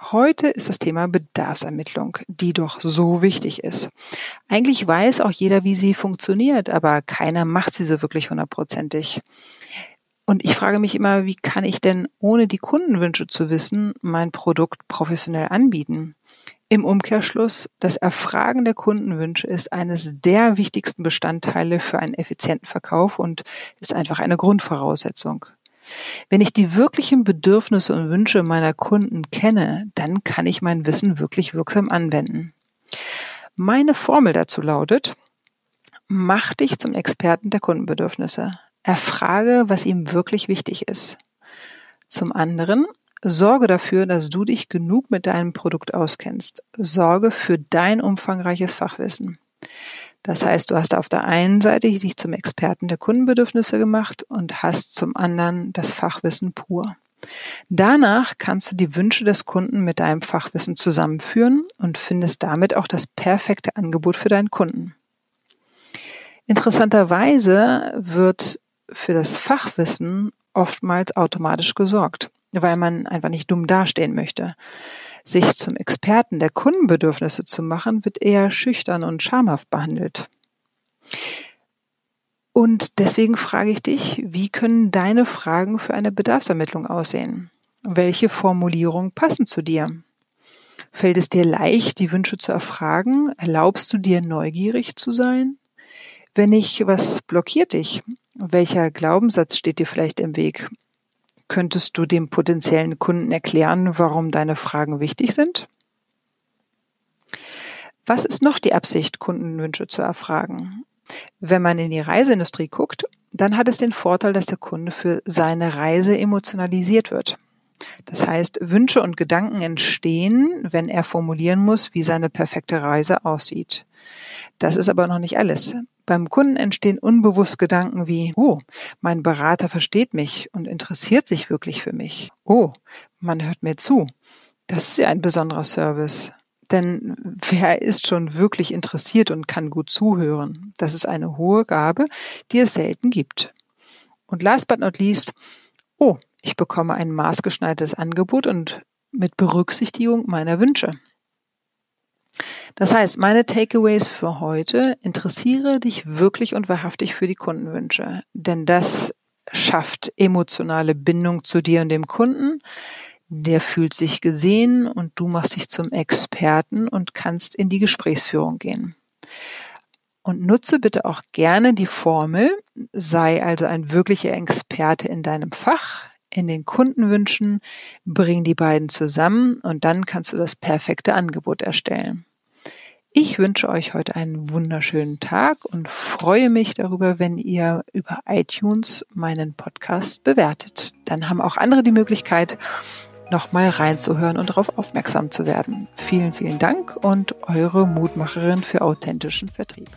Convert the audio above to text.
Heute ist das Thema Bedarfsermittlung, die doch so wichtig ist. Eigentlich weiß auch jeder, wie sie funktioniert, aber keiner macht sie so wirklich hundertprozentig. Und ich frage mich immer, wie kann ich denn, ohne die Kundenwünsche zu wissen, mein Produkt professionell anbieten? Im Umkehrschluss, das Erfragen der Kundenwünsche ist eines der wichtigsten Bestandteile für einen effizienten Verkauf und ist einfach eine Grundvoraussetzung. Wenn ich die wirklichen Bedürfnisse und Wünsche meiner Kunden kenne, dann kann ich mein Wissen wirklich wirksam anwenden. Meine Formel dazu lautet, mach dich zum Experten der Kundenbedürfnisse. Erfrage, was ihm wirklich wichtig ist. Zum anderen, sorge dafür, dass du dich genug mit deinem Produkt auskennst. Sorge für dein umfangreiches Fachwissen. Das heißt, du hast auf der einen Seite dich zum Experten der Kundenbedürfnisse gemacht und hast zum anderen das Fachwissen pur. Danach kannst du die Wünsche des Kunden mit deinem Fachwissen zusammenführen und findest damit auch das perfekte Angebot für deinen Kunden. Interessanterweise wird für das Fachwissen oftmals automatisch gesorgt, weil man einfach nicht dumm dastehen möchte. Sich zum Experten der Kundenbedürfnisse zu machen, wird eher schüchtern und schamhaft behandelt. Und deswegen frage ich dich, wie können deine Fragen für eine Bedarfsermittlung aussehen? Welche Formulierungen passen zu dir? Fällt es dir leicht, die Wünsche zu erfragen? Erlaubst du dir neugierig zu sein? Wenn nicht, was blockiert dich? Welcher Glaubenssatz steht dir vielleicht im Weg? Könntest du dem potenziellen Kunden erklären, warum deine Fragen wichtig sind? Was ist noch die Absicht, Kundenwünsche zu erfragen? Wenn man in die Reiseindustrie guckt, dann hat es den Vorteil, dass der Kunde für seine Reise emotionalisiert wird. Das heißt, Wünsche und Gedanken entstehen, wenn er formulieren muss, wie seine perfekte Reise aussieht. Das ist aber noch nicht alles. Beim Kunden entstehen unbewusst Gedanken wie, oh, mein Berater versteht mich und interessiert sich wirklich für mich. Oh, man hört mir zu. Das ist ja ein besonderer Service. Denn wer ist schon wirklich interessiert und kann gut zuhören? Das ist eine hohe Gabe, die es selten gibt. Und last but not least, oh, ich bekomme ein maßgeschneidertes Angebot und mit Berücksichtigung meiner Wünsche. Das heißt, meine Takeaways für heute, interessiere dich wirklich und wahrhaftig für die Kundenwünsche, denn das schafft emotionale Bindung zu dir und dem Kunden. Der fühlt sich gesehen und du machst dich zum Experten und kannst in die Gesprächsführung gehen. Und nutze bitte auch gerne die Formel, sei also ein wirklicher Experte in deinem Fach, in den Kundenwünschen, bring die beiden zusammen und dann kannst du das perfekte Angebot erstellen. Ich wünsche euch heute einen wunderschönen Tag und freue mich darüber, wenn ihr über iTunes meinen Podcast bewertet. Dann haben auch andere die Möglichkeit, nochmal reinzuhören und darauf aufmerksam zu werden. Vielen, vielen Dank und eure Mutmacherin für authentischen Vertrieb.